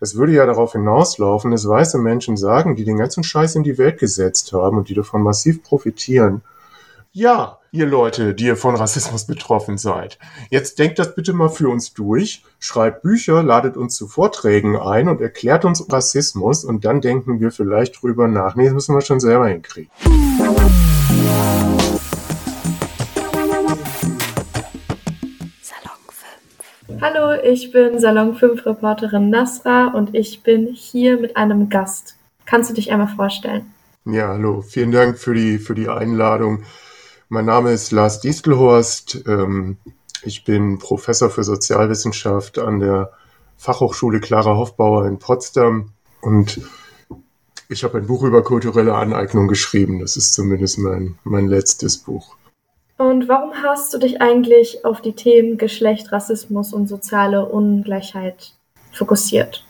Das würde ja darauf hinauslaufen, dass weiße Menschen sagen, die den ganzen Scheiß in die Welt gesetzt haben und die davon massiv profitieren. Ja, ihr Leute, die ihr von Rassismus betroffen seid. Jetzt denkt das bitte mal für uns durch, schreibt Bücher, ladet uns zu Vorträgen ein und erklärt uns Rassismus und dann denken wir vielleicht drüber nach. Nee, das müssen wir schon selber hinkriegen. Hallo, ich bin Salon 5 Reporterin Nasra und ich bin hier mit einem Gast. Kannst du dich einmal vorstellen? Ja, hallo. Vielen Dank für die, für die Einladung. Mein Name ist Lars Distelhorst. Ähm, ich bin Professor für Sozialwissenschaft an der Fachhochschule Clara Hofbauer in Potsdam und ich habe ein Buch über kulturelle Aneignung geschrieben. Das ist zumindest mein, mein letztes Buch. Und warum hast du dich eigentlich auf die Themen Geschlecht, Rassismus und soziale Ungleichheit fokussiert?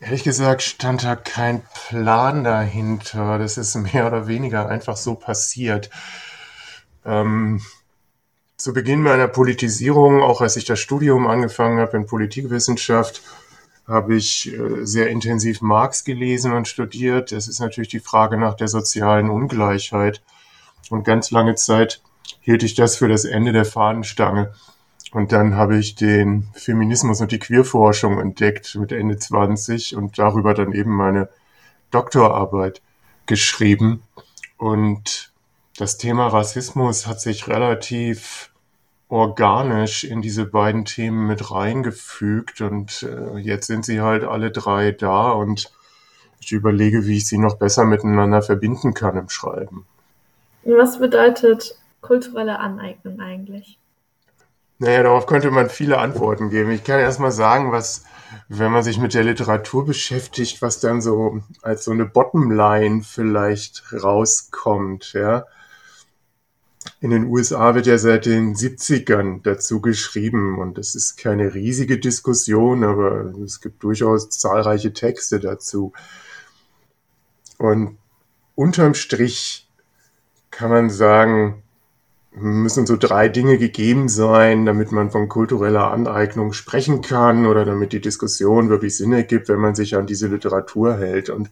Ehrlich gesagt stand da kein Plan dahinter. Das ist mehr oder weniger einfach so passiert. Ähm, zu Beginn meiner Politisierung, auch als ich das Studium angefangen habe in Politikwissenschaft, habe ich äh, sehr intensiv Marx gelesen und studiert. Es ist natürlich die Frage nach der sozialen Ungleichheit. Und ganz lange Zeit hielt ich das für das Ende der Fahnenstange. Und dann habe ich den Feminismus und die Queerforschung entdeckt mit Ende 20 und darüber dann eben meine Doktorarbeit geschrieben. Und das Thema Rassismus hat sich relativ organisch in diese beiden Themen mit reingefügt und äh, jetzt sind sie halt alle drei da und ich überlege, wie ich sie noch besser miteinander verbinden kann im Schreiben. Was bedeutet kulturelle Aneignung eigentlich? Naja, darauf könnte man viele Antworten geben. Ich kann erst mal sagen, was, wenn man sich mit der Literatur beschäftigt, was dann so als so eine Bottomline vielleicht rauskommt, ja. In den USA wird ja seit den 70ern dazu geschrieben und es ist keine riesige Diskussion, aber es gibt durchaus zahlreiche Texte dazu. Und unterm Strich kann man sagen, müssen so drei Dinge gegeben sein, damit man von kultureller Aneignung sprechen kann oder damit die Diskussion wirklich Sinn ergibt, wenn man sich an diese Literatur hält. Und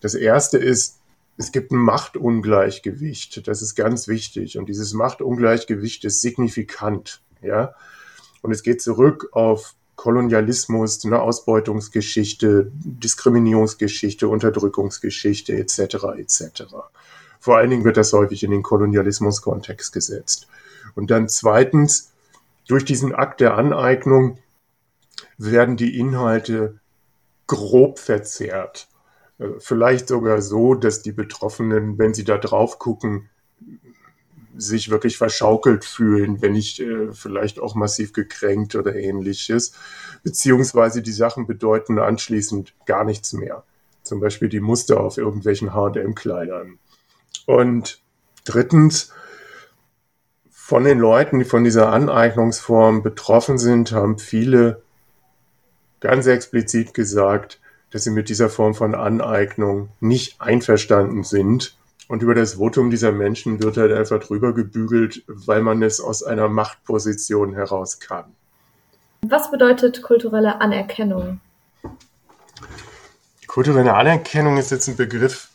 das erste ist, es gibt ein Machtungleichgewicht. Das ist ganz wichtig. Und dieses Machtungleichgewicht ist signifikant. Ja. Und es geht zurück auf Kolonialismus, eine Ausbeutungsgeschichte, Diskriminierungsgeschichte, Unterdrückungsgeschichte etc. etc. Vor allen Dingen wird das häufig in den Kolonialismus-Kontext gesetzt. Und dann zweitens, durch diesen Akt der Aneignung werden die Inhalte grob verzerrt. Äh, vielleicht sogar so, dass die Betroffenen, wenn sie da drauf gucken, sich wirklich verschaukelt fühlen, wenn nicht äh, vielleicht auch massiv gekränkt oder ähnliches. Beziehungsweise die Sachen bedeuten anschließend gar nichts mehr. Zum Beispiel die Muster auf irgendwelchen HM-Kleidern. Und drittens, von den Leuten, die von dieser Aneignungsform betroffen sind, haben viele ganz explizit gesagt, dass sie mit dieser Form von Aneignung nicht einverstanden sind. Und über das Votum dieser Menschen wird halt einfach drüber gebügelt, weil man es aus einer Machtposition heraus kann. Was bedeutet kulturelle Anerkennung? Kulturelle Anerkennung ist jetzt ein Begriff,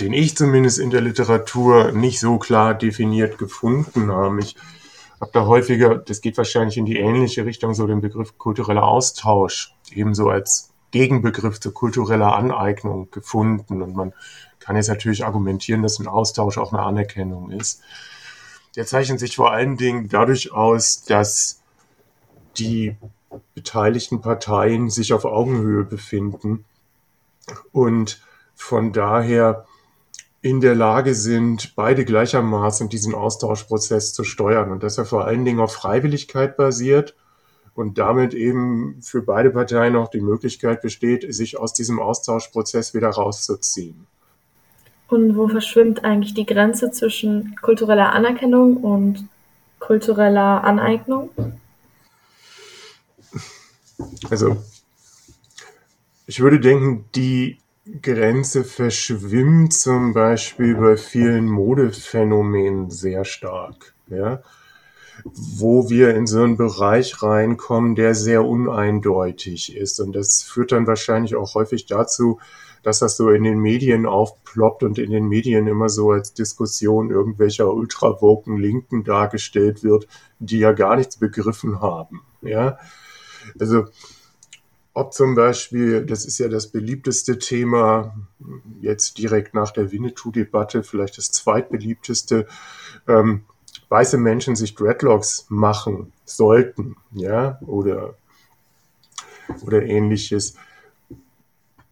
den ich zumindest in der Literatur nicht so klar definiert gefunden habe. Ich habe da häufiger, das geht wahrscheinlich in die ähnliche Richtung, so den Begriff kultureller Austausch ebenso als Gegenbegriff zu kultureller Aneignung gefunden. Und man kann jetzt natürlich argumentieren, dass ein Austausch auch eine Anerkennung ist. Der zeichnet sich vor allen Dingen dadurch aus, dass die beteiligten Parteien sich auf Augenhöhe befinden und von daher in der Lage sind, beide gleichermaßen diesen Austauschprozess zu steuern und dass er vor allen Dingen auf Freiwilligkeit basiert und damit eben für beide Parteien auch die Möglichkeit besteht, sich aus diesem Austauschprozess wieder rauszuziehen. Und wo verschwimmt eigentlich die Grenze zwischen kultureller Anerkennung und kultureller Aneignung? Also ich würde denken, die Grenze verschwimmt zum Beispiel bei vielen Modephänomenen sehr stark. Ja? wo wir in so einen Bereich reinkommen, der sehr uneindeutig ist. Und das führt dann wahrscheinlich auch häufig dazu, dass das so in den Medien aufploppt und in den Medien immer so als Diskussion irgendwelcher ultrawoken Linken dargestellt wird, die ja gar nichts begriffen haben. Ja, also ob zum Beispiel, das ist ja das beliebteste Thema, jetzt direkt nach der Winnetou-Debatte, vielleicht das zweitbeliebteste, ähm, weiße Menschen sich Dreadlocks machen sollten, ja, oder, oder ähnliches.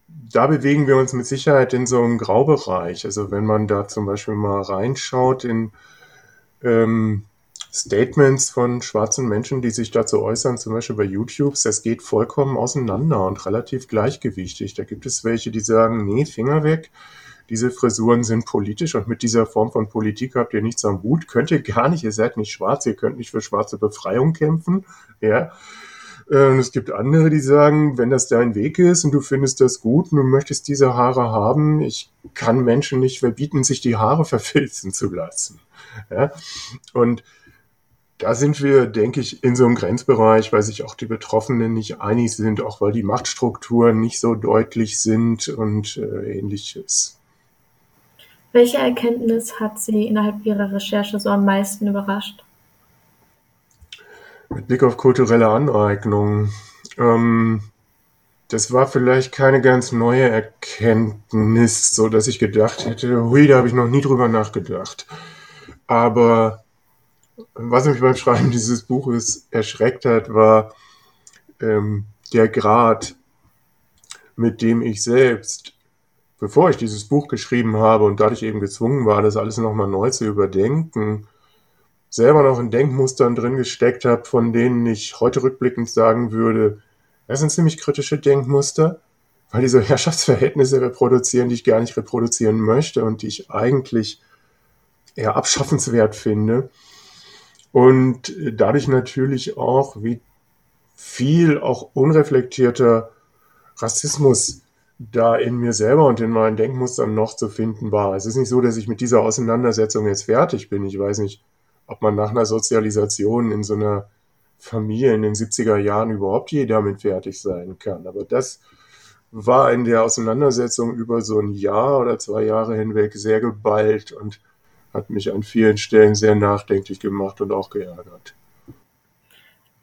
Da bewegen wir uns mit Sicherheit in so einem Graubereich. Also wenn man da zum Beispiel mal reinschaut in ähm, Statements von schwarzen Menschen, die sich dazu äußern, zum Beispiel bei YouTube, das geht vollkommen auseinander und relativ gleichgewichtig. Da gibt es welche, die sagen, nee, Finger weg, diese Frisuren sind politisch und mit dieser Form von Politik habt ihr nichts am Hut, könnt ihr gar nicht, ihr seid nicht schwarz, ihr könnt nicht für schwarze Befreiung kämpfen, ja. Und es gibt andere, die sagen, wenn das dein Weg ist und du findest das gut und du möchtest diese Haare haben, ich kann Menschen nicht verbieten, sich die Haare verfilzen zu lassen. Ja? Und da sind wir, denke ich, in so einem Grenzbereich, weil sich auch die Betroffenen nicht einig sind, auch weil die Machtstrukturen nicht so deutlich sind und äh, ähnliches. Welche Erkenntnis hat Sie innerhalb Ihrer Recherche so am meisten überrascht? Mit Blick auf kulturelle Aneignung. Ähm, das war vielleicht keine ganz neue Erkenntnis, so dass ich gedacht hätte, hui, da habe ich noch nie drüber nachgedacht. Aber was mich beim Schreiben dieses Buches erschreckt hat, war ähm, der Grad, mit dem ich selbst, bevor ich dieses Buch geschrieben habe und dadurch eben gezwungen war, das alles nochmal neu zu überdenken, selber noch in Denkmustern drin gesteckt habe, von denen ich heute rückblickend sagen würde, das sind ziemlich kritische Denkmuster, weil diese Herrschaftsverhältnisse reproduzieren, die ich gar nicht reproduzieren möchte und die ich eigentlich eher abschaffenswert finde und dadurch natürlich auch, wie viel auch unreflektierter Rassismus da in mir selber und in meinen Denkmustern noch zu finden war. Es ist nicht so, dass ich mit dieser Auseinandersetzung jetzt fertig bin. Ich weiß nicht, ob man nach einer Sozialisation in so einer Familie in den 70er Jahren überhaupt je damit fertig sein kann. Aber das war in der Auseinandersetzung über so ein Jahr oder zwei Jahre hinweg sehr geballt und hat mich an vielen Stellen sehr nachdenklich gemacht und auch geärgert.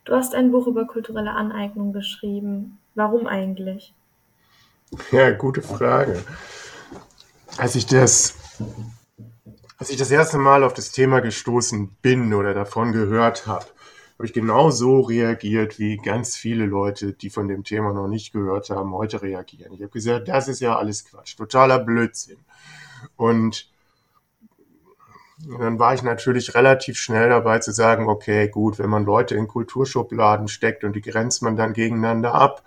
Du hast ein Buch über kulturelle Aneignung geschrieben. Warum eigentlich? Ja, gute Frage. Als ich das, als ich das erste Mal auf das Thema gestoßen bin oder davon gehört habe, habe ich genau so reagiert, wie ganz viele Leute, die von dem Thema noch nicht gehört haben, heute reagieren. Ich habe gesagt, das ist ja alles Quatsch, totaler Blödsinn. Und dann war ich natürlich relativ schnell dabei zu sagen, okay, gut, wenn man Leute in Kulturschubladen steckt und die grenzt man dann gegeneinander ab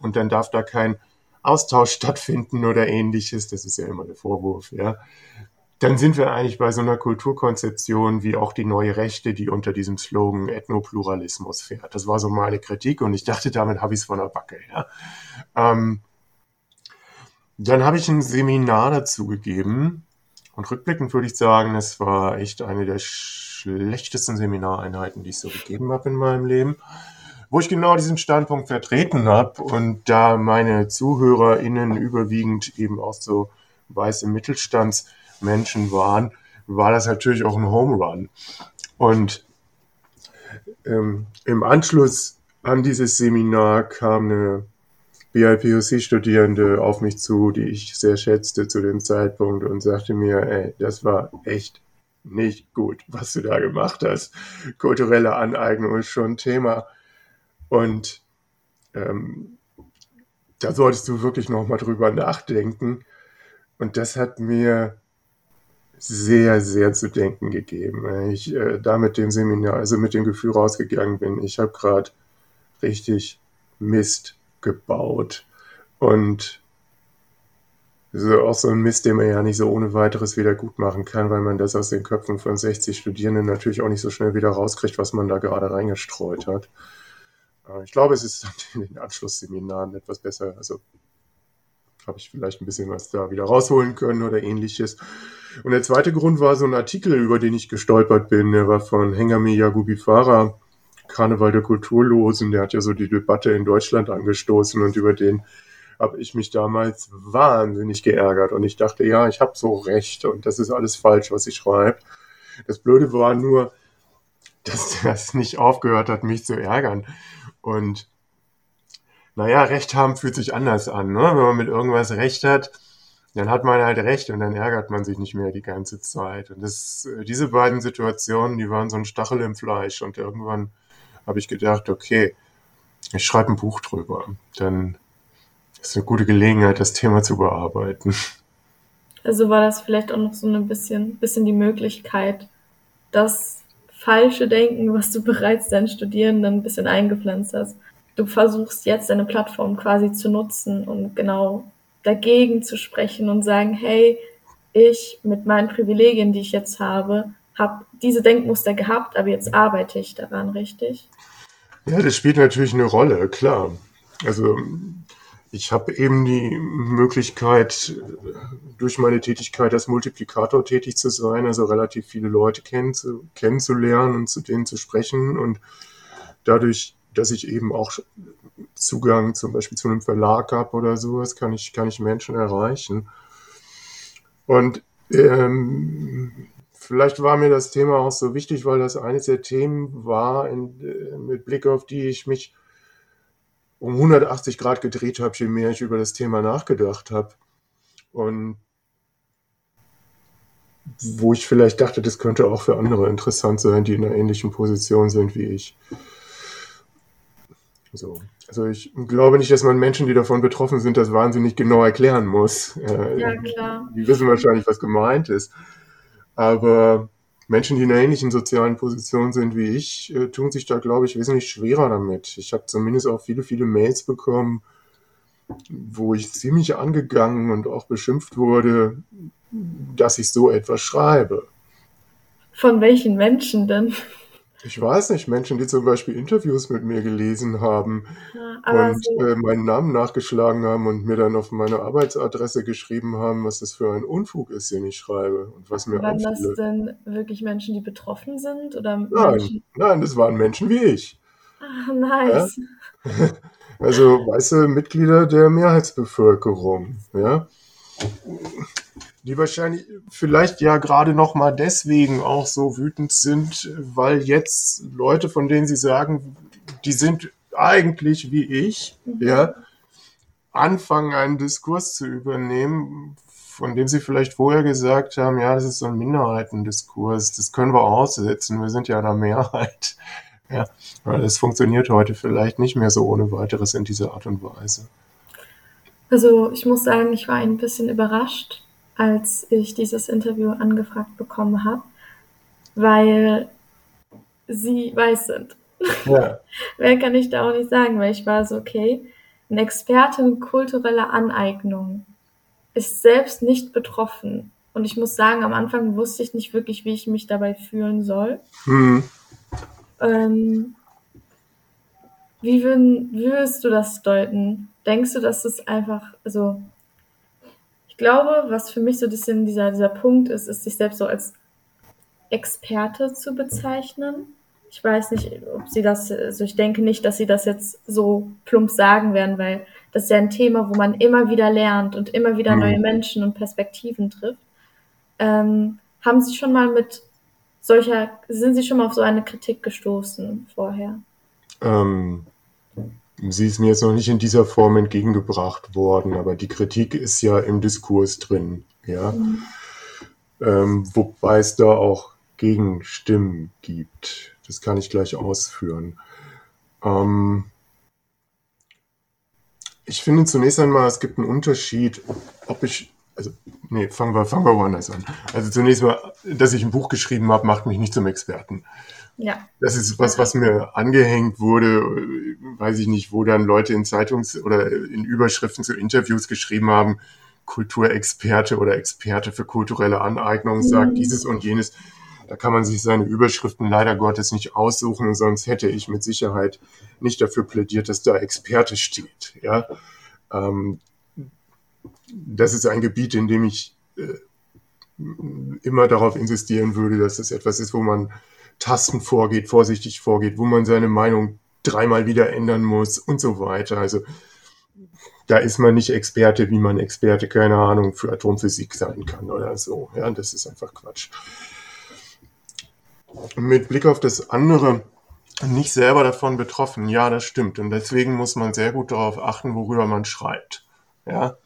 und dann darf da kein Austausch stattfinden oder ähnliches, das ist ja immer der Vorwurf, ja, dann sind wir eigentlich bei so einer Kulturkonzeption wie auch die neue Rechte, die unter diesem Slogan Ethnopluralismus fährt. Das war so meine Kritik und ich dachte, damit habe ich es von der Backe. Ja. Ähm, dann habe ich ein Seminar dazu gegeben, und rückblickend würde ich sagen, es war echt eine der schlechtesten Seminareinheiten, die ich so gegeben habe in meinem Leben, wo ich genau diesen Standpunkt vertreten habe und da meine ZuhörerInnen überwiegend eben auch so weiße Mittelstandsmenschen waren, war das natürlich auch ein Home Run. Und ähm, im Anschluss an dieses Seminar kam eine BIPOC-Studierende auf mich zu, die ich sehr schätzte zu dem Zeitpunkt und sagte mir, ey, das war echt nicht gut, was du da gemacht hast. Kulturelle Aneignung ist schon ein Thema. Und ähm, da solltest du wirklich nochmal drüber nachdenken. Und das hat mir sehr, sehr zu denken gegeben. Ich äh, da mit dem Seminar, also mit dem Gefühl rausgegangen bin, ich habe gerade richtig Mist gebaut. Und das ist auch so ein Mist, den man ja nicht so ohne weiteres wieder gut machen kann, weil man das aus den Köpfen von 60 Studierenden natürlich auch nicht so schnell wieder rauskriegt, was man da gerade reingestreut hat. Ich glaube, es ist in den Anschlussseminaren etwas besser, also habe ich vielleicht ein bisschen was da wieder rausholen können oder ähnliches. Und der zweite Grund war so ein Artikel, über den ich gestolpert bin. Der war von Hengami Yagubifara, Karneval der Kulturlosen. Der hat ja so die Debatte in Deutschland angestoßen und über den habe ich mich damals wahnsinnig geärgert. Und ich dachte, ja, ich habe so recht und das ist alles falsch, was ich schreibe. Das Blöde war nur, dass das nicht aufgehört hat, mich zu ärgern. Und naja, Recht haben fühlt sich anders an. Ne? Wenn man mit irgendwas Recht hat, dann hat man halt Recht und dann ärgert man sich nicht mehr die ganze Zeit. Und das, äh, diese beiden Situationen, die waren so ein Stachel im Fleisch. Und irgendwann habe ich gedacht, okay, ich schreibe ein Buch drüber. Dann ist eine gute Gelegenheit, das Thema zu bearbeiten. Also war das vielleicht auch noch so ein bisschen, bisschen die Möglichkeit, das falsche Denken, was du bereits deinen Studierenden ein bisschen eingepflanzt hast. Du versuchst jetzt deine Plattform quasi zu nutzen und genau dagegen zu sprechen und sagen, hey, ich mit meinen Privilegien, die ich jetzt habe, habe diese Denkmuster gehabt, aber jetzt arbeite ich daran, richtig? Ja, das spielt natürlich eine Rolle, klar. Also ich habe eben die Möglichkeit, durch meine Tätigkeit als Multiplikator tätig zu sein, also relativ viele Leute kenn kennenzulernen und zu denen zu sprechen. Und dadurch, dass ich eben auch Zugang zum Beispiel zu einem Verlag habe oder sowas, kann ich, kann ich Menschen erreichen. Und ähm, vielleicht war mir das Thema auch so wichtig, weil das eines der Themen war, in, äh, mit Blick auf die ich mich um 180 Grad gedreht habe, je mehr ich über das Thema nachgedacht habe. Und wo ich vielleicht dachte, das könnte auch für andere interessant sein, die in einer ähnlichen Position sind wie ich. So. Also ich glaube nicht, dass man Menschen, die davon betroffen sind, das wahnsinnig genau erklären muss. Äh, ja, klar. Die wissen wahrscheinlich, was gemeint ist. Aber Menschen, die in einer ähnlichen sozialen Position sind wie ich, äh, tun sich da, glaube ich, wesentlich schwerer damit. Ich habe zumindest auch viele, viele Mails bekommen, wo ich ziemlich angegangen und auch beschimpft wurde, dass ich so etwas schreibe. Von welchen Menschen denn? Ich weiß nicht, Menschen, die zum Beispiel Interviews mit mir gelesen haben ja, und so äh, meinen Namen nachgeschlagen haben und mir dann auf meine Arbeitsadresse geschrieben haben, was das für ein Unfug ist, den ich schreibe und was mir Waren das denn wirklich Menschen, die betroffen sind? Oder nein, Menschen? nein, das waren Menschen wie ich. Ah, nice. Ja? Also weiße Mitglieder der Mehrheitsbevölkerung, ja die wahrscheinlich vielleicht ja gerade noch mal deswegen auch so wütend sind, weil jetzt Leute, von denen sie sagen, die sind eigentlich wie ich, mhm. ja, anfangen einen Diskurs zu übernehmen, von dem sie vielleicht vorher gesagt haben, ja, das ist so ein Minderheitendiskurs, das können wir aussetzen, wir sind ja in der Mehrheit. Ja, weil das funktioniert heute vielleicht nicht mehr so ohne weiteres in dieser Art und Weise. Also ich muss sagen, ich war ein bisschen überrascht, als ich dieses Interview angefragt bekommen habe, weil sie weiß sind. Ja. Mehr kann ich da auch nicht sagen, weil ich war so, okay, ein Experte in kultureller Aneignung ist selbst nicht betroffen. Und ich muss sagen, am Anfang wusste ich nicht wirklich, wie ich mich dabei fühlen soll. Mhm. Ähm, wie, würden, wie würdest du das deuten? Denkst du, dass es einfach, also ich glaube, was für mich so ein bisschen dieser, dieser Punkt ist, ist sich selbst so als Experte zu bezeichnen. Ich weiß nicht, ob sie das, also ich denke nicht, dass sie das jetzt so plump sagen werden, weil das ist ja ein Thema, wo man immer wieder lernt und immer wieder neue mhm. Menschen und Perspektiven trifft. Ähm, haben Sie schon mal mit solcher, sind Sie schon mal auf so eine Kritik gestoßen vorher? Ähm, Sie ist mir jetzt noch nicht in dieser Form entgegengebracht worden, aber die Kritik ist ja im Diskurs drin, ja. Mhm. Ähm, wobei es da auch Gegenstimmen gibt. Das kann ich gleich ausführen. Ähm, ich finde zunächst einmal, es gibt einen Unterschied, ob ich, also, nee, fangen wir, fangen wir woanders an. Also zunächst mal, dass ich ein Buch geschrieben habe, macht mich nicht zum Experten. Ja. Das ist was, was mir angehängt wurde, weiß ich nicht, wo dann Leute in Zeitungs- oder in Überschriften zu Interviews geschrieben haben, Kulturexperte oder Experte für kulturelle Aneignung sagt mhm. dieses und jenes. Da kann man sich seine Überschriften leider Gottes nicht aussuchen, sonst hätte ich mit Sicherheit nicht dafür plädiert, dass da Experte steht. Ja, ähm, das ist ein Gebiet, in dem ich äh, immer darauf insistieren würde, dass es etwas ist, wo man Tasten vorgeht, vorsichtig vorgeht, wo man seine Meinung dreimal wieder ändern muss und so weiter. Also da ist man nicht Experte, wie man Experte, keine Ahnung, für Atomphysik sein kann oder so. Ja, das ist einfach Quatsch. Mit Blick auf das andere, nicht selber davon betroffen, ja, das stimmt. Und deswegen muss man sehr gut darauf achten, worüber man schreibt. Ja.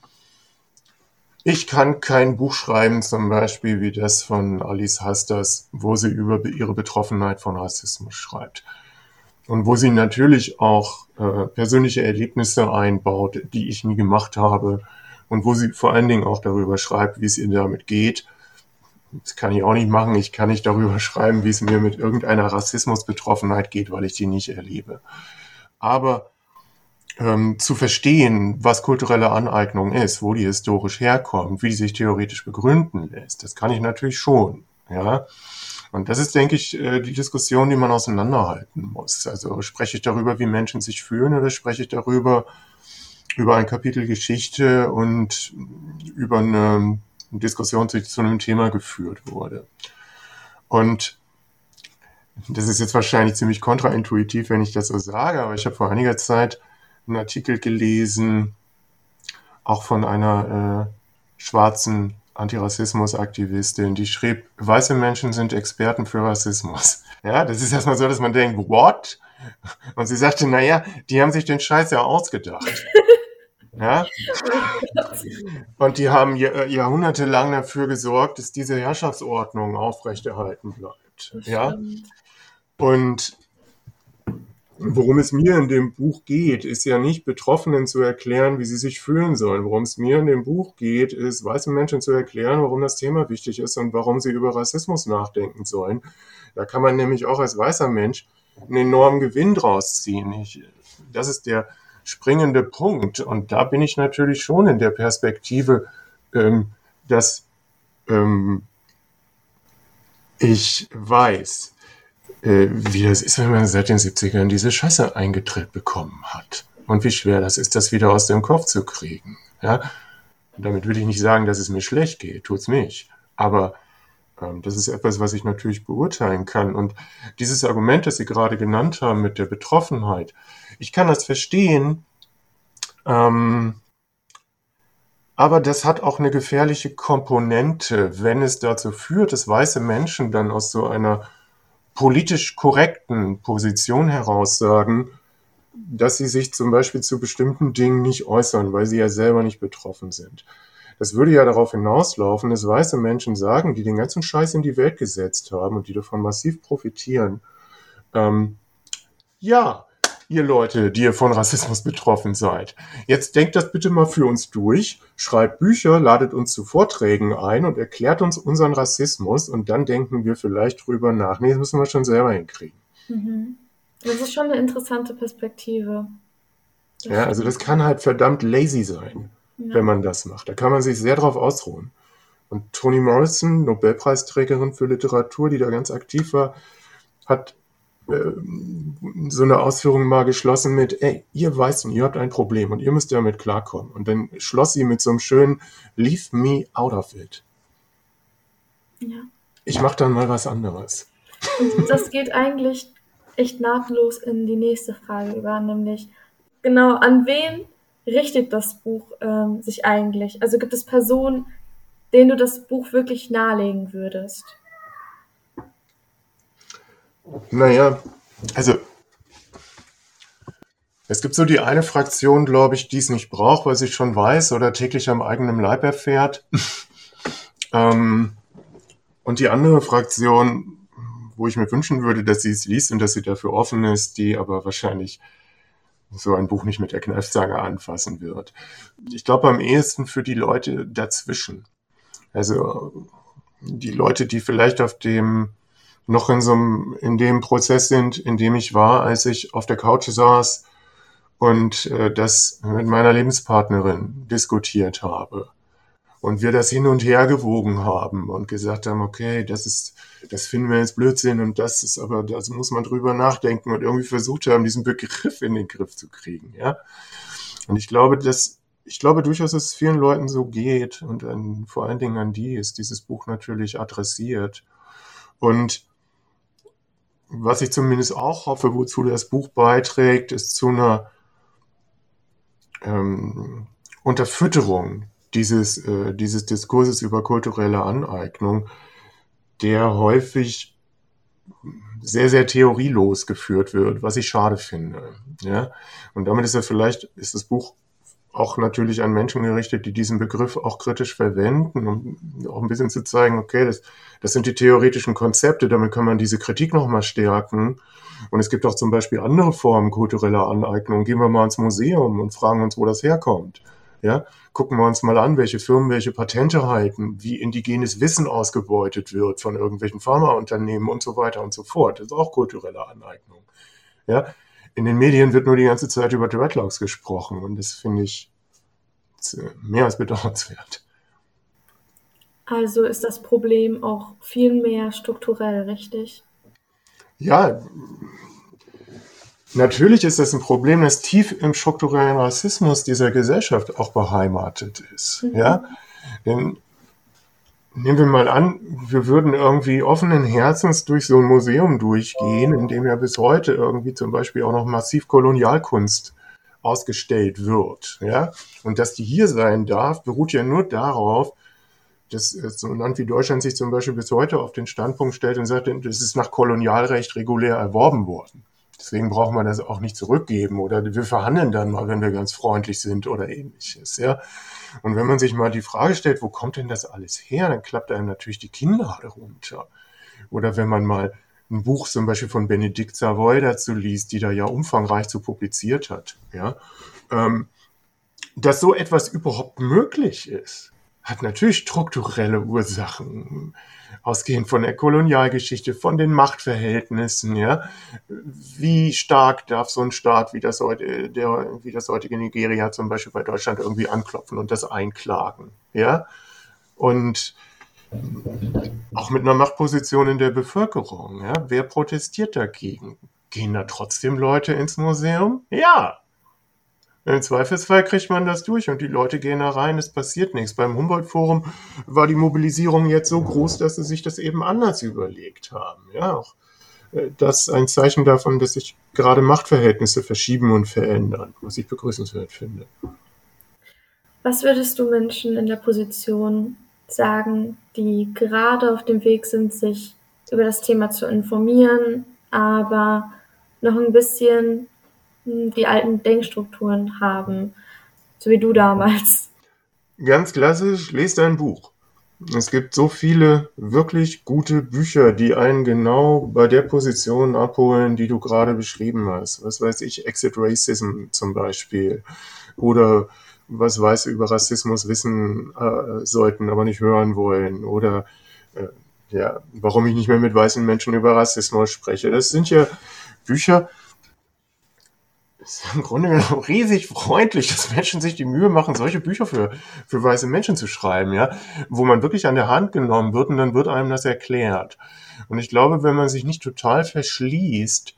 Ich kann kein Buch schreiben, zum Beispiel wie das von Alice Hasters, wo sie über ihre Betroffenheit von Rassismus schreibt und wo sie natürlich auch äh, persönliche Erlebnisse einbaut, die ich nie gemacht habe und wo sie vor allen Dingen auch darüber schreibt, wie es ihr damit geht. Das kann ich auch nicht machen. Ich kann nicht darüber schreiben, wie es mir mit irgendeiner Rassismusbetroffenheit geht, weil ich die nicht erlebe. Aber ähm, zu verstehen, was kulturelle Aneignung ist, wo die historisch herkommt, wie die sich theoretisch begründen lässt, das kann ich natürlich schon. Ja, und das ist, denke ich, äh, die Diskussion, die man auseinanderhalten muss. Also spreche ich darüber, wie Menschen sich fühlen oder spreche ich darüber, über ein Kapitel Geschichte und über eine Diskussion, die zu einem Thema geführt wurde. Und das ist jetzt wahrscheinlich ziemlich kontraintuitiv, wenn ich das so sage, aber ich habe vor einiger Zeit einen Artikel gelesen, auch von einer äh, schwarzen Antirassismus-Aktivistin, die schrieb, weiße Menschen sind Experten für Rassismus. Ja, das ist erstmal so, dass man denkt, what? Und sie sagte, naja, die haben sich den Scheiß ja ausgedacht. Ja? Und die haben jahrhundertelang dafür gesorgt, dass diese Herrschaftsordnung aufrechterhalten bleibt. Ja? Und Worum es mir in dem Buch geht, ist ja nicht Betroffenen zu erklären, wie sie sich fühlen sollen. Worum es mir in dem Buch geht, ist weißen Menschen zu erklären, warum das Thema wichtig ist und warum sie über Rassismus nachdenken sollen. Da kann man nämlich auch als weißer Mensch einen enormen Gewinn draus ziehen. Ich, das ist der springende Punkt. Und da bin ich natürlich schon in der Perspektive, ähm, dass ähm, ich weiß, äh, wie das ist, wenn man seit den 70ern diese Scheiße eingetritt bekommen hat. Und wie schwer das ist, das wieder aus dem Kopf zu kriegen. Ja? Und damit will ich nicht sagen, dass es mir schlecht geht, tut's nicht. Aber ähm, das ist etwas, was ich natürlich beurteilen kann. Und dieses Argument, das Sie gerade genannt haben mit der Betroffenheit, ich kann das verstehen, ähm, aber das hat auch eine gefährliche Komponente, wenn es dazu führt, dass weiße Menschen dann aus so einer politisch korrekten Position heraus sagen, dass sie sich zum Beispiel zu bestimmten Dingen nicht äußern, weil sie ja selber nicht betroffen sind. Das würde ja darauf hinauslaufen, dass weiße Menschen sagen, die den ganzen Scheiß in die Welt gesetzt haben und die davon massiv profitieren, ähm, ja, ihr Leute, die ihr von Rassismus betroffen seid. Jetzt denkt das bitte mal für uns durch, schreibt Bücher, ladet uns zu Vorträgen ein und erklärt uns unseren Rassismus und dann denken wir vielleicht drüber nach. Nee, das müssen wir schon selber hinkriegen. Mhm. Das ist schon eine interessante Perspektive. Das ja, also das kann halt verdammt lazy sein, ja. wenn man das macht. Da kann man sich sehr drauf ausruhen. Und Toni Morrison, Nobelpreisträgerin für Literatur, die da ganz aktiv war, hat so eine Ausführung mal geschlossen mit, ey, ihr Weißen, ihr habt ein Problem und ihr müsst damit klarkommen. Und dann schloss sie mit so einem schönen Leave me out of it. Ja. Ich mache dann mal was anderes. Und das geht eigentlich echt nahtlos in die nächste Frage über, nämlich genau an wen richtet das Buch ähm, sich eigentlich? Also gibt es Personen, denen du das Buch wirklich nahelegen würdest? Naja, also es gibt so die eine Fraktion, glaube ich, die es nicht braucht, weil sie schon weiß oder täglich am eigenen Leib erfährt. ähm, und die andere Fraktion, wo ich mir wünschen würde, dass sie es liest und dass sie dafür offen ist, die aber wahrscheinlich so ein Buch nicht mit der Kneifzange anfassen wird. Ich glaube am ehesten für die Leute dazwischen. Also die Leute, die vielleicht auf dem noch in so einem, in dem Prozess sind, in dem ich war, als ich auf der Couch saß und äh, das mit meiner Lebenspartnerin diskutiert habe. Und wir das hin und her gewogen haben und gesagt haben, okay, das ist, das finden wir jetzt Blödsinn und das ist aber, da muss man drüber nachdenken und irgendwie versucht haben, diesen Begriff in den Griff zu kriegen, ja. Und ich glaube, dass ich glaube durchaus, dass es vielen Leuten so geht und an, vor allen Dingen an die ist dieses Buch natürlich adressiert. Und was ich zumindest auch hoffe, wozu das Buch beiträgt, ist zu einer ähm, Unterfütterung dieses, äh, dieses Diskurses über kulturelle Aneignung, der häufig sehr, sehr theorielos geführt wird, was ich schade finde. Ja? Und damit ist ja vielleicht, ist das Buch auch natürlich an Menschen gerichtet, die diesen Begriff auch kritisch verwenden, um auch ein bisschen zu zeigen, okay, das, das sind die theoretischen Konzepte, damit kann man diese Kritik nochmal stärken. Und es gibt auch zum Beispiel andere Formen kultureller Aneignung. Gehen wir mal ins Museum und fragen uns, wo das herkommt. Ja, gucken wir uns mal an, welche Firmen welche Patente halten, wie indigenes Wissen ausgebeutet wird von irgendwelchen Pharmaunternehmen und so weiter und so fort. Das ist auch kulturelle Aneignung. Ja, in den Medien wird nur die ganze Zeit über Dreadlocks gesprochen und das finde ich mehr als bedauernswert. Also ist das Problem auch viel mehr strukturell, richtig? Ja, natürlich ist das ein Problem, das tief im strukturellen Rassismus dieser Gesellschaft auch beheimatet ist. Mhm. Ja, denn Nehmen wir mal an, wir würden irgendwie offenen Herzens durch so ein Museum durchgehen, in dem ja bis heute irgendwie zum Beispiel auch noch massiv Kolonialkunst ausgestellt wird. Ja? Und dass die hier sein darf, beruht ja nur darauf, dass so ein Land wie Deutschland sich zum Beispiel bis heute auf den Standpunkt stellt und sagt, das ist nach Kolonialrecht regulär erworben worden. Deswegen brauchen wir das auch nicht zurückgeben oder wir verhandeln dann mal, wenn wir ganz freundlich sind oder ähnliches. Ja? Und wenn man sich mal die Frage stellt, wo kommt denn das alles her, dann klappt einem natürlich die Kinnlade runter. Oder wenn man mal ein Buch zum Beispiel von Benedikt Savoy dazu liest, die da ja umfangreich zu publiziert hat, ja, ähm, dass so etwas überhaupt möglich ist, hat natürlich strukturelle Ursachen ausgehend von der Kolonialgeschichte, von den Machtverhältnissen, ja. Wie stark darf so ein Staat wie das, heute, der, wie das heutige Nigeria zum Beispiel bei Deutschland irgendwie anklopfen und das einklagen, ja? Und auch mit einer Machtposition in der Bevölkerung, ja. Wer protestiert dagegen? Gehen da trotzdem Leute ins Museum? Ja, im Zweifelsfall kriegt man das durch und die Leute gehen da rein, es passiert nichts. Beim Humboldt-Forum war die Mobilisierung jetzt so groß, dass sie sich das eben anders überlegt haben. Ja, auch äh, das ein Zeichen davon, dass sich gerade Machtverhältnisse verschieben und verändern, was ich begrüßenswert finde. Was würdest du Menschen in der Position sagen, die gerade auf dem Weg sind, sich über das Thema zu informieren, aber noch ein bisschen die alten Denkstrukturen haben, so wie du damals. Ganz klassisch, lest ein Buch. Es gibt so viele wirklich gute Bücher, die einen genau bei der Position abholen, die du gerade beschrieben hast. Was weiß ich, Exit Racism zum Beispiel. Oder was Weiße über Rassismus wissen äh, sollten, aber nicht hören wollen. Oder äh, ja, warum ich nicht mehr mit weißen Menschen über Rassismus spreche. Das sind ja Bücher, ist im Grunde genommen riesig freundlich, dass Menschen sich die Mühe machen, solche Bücher für, für weiße Menschen zu schreiben, ja, wo man wirklich an der Hand genommen wird und dann wird einem das erklärt. Und ich glaube, wenn man sich nicht total verschließt,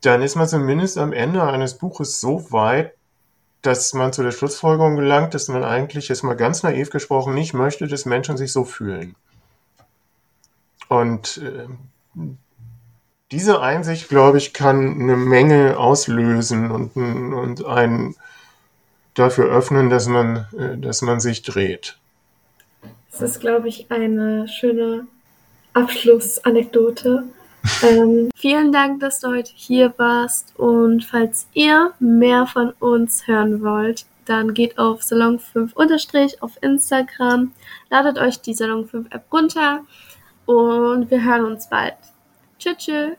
dann ist man zumindest am Ende eines Buches so weit, dass man zu der Schlussfolgerung gelangt, dass man eigentlich, jetzt mal ganz naiv gesprochen, nicht möchte, dass Menschen sich so fühlen. Und äh, diese Einsicht, glaube ich, kann eine Menge auslösen und, und einen dafür öffnen, dass man, äh, dass man sich dreht. Das ist, glaube ich, eine schöne Abschlussanekdote. ähm, vielen Dank, dass du heute hier warst. Und falls ihr mehr von uns hören wollt, dann geht auf Salon5 auf Instagram, ladet euch die Salon 5 App runter und wir hören uns bald. Tschüss. tschüss.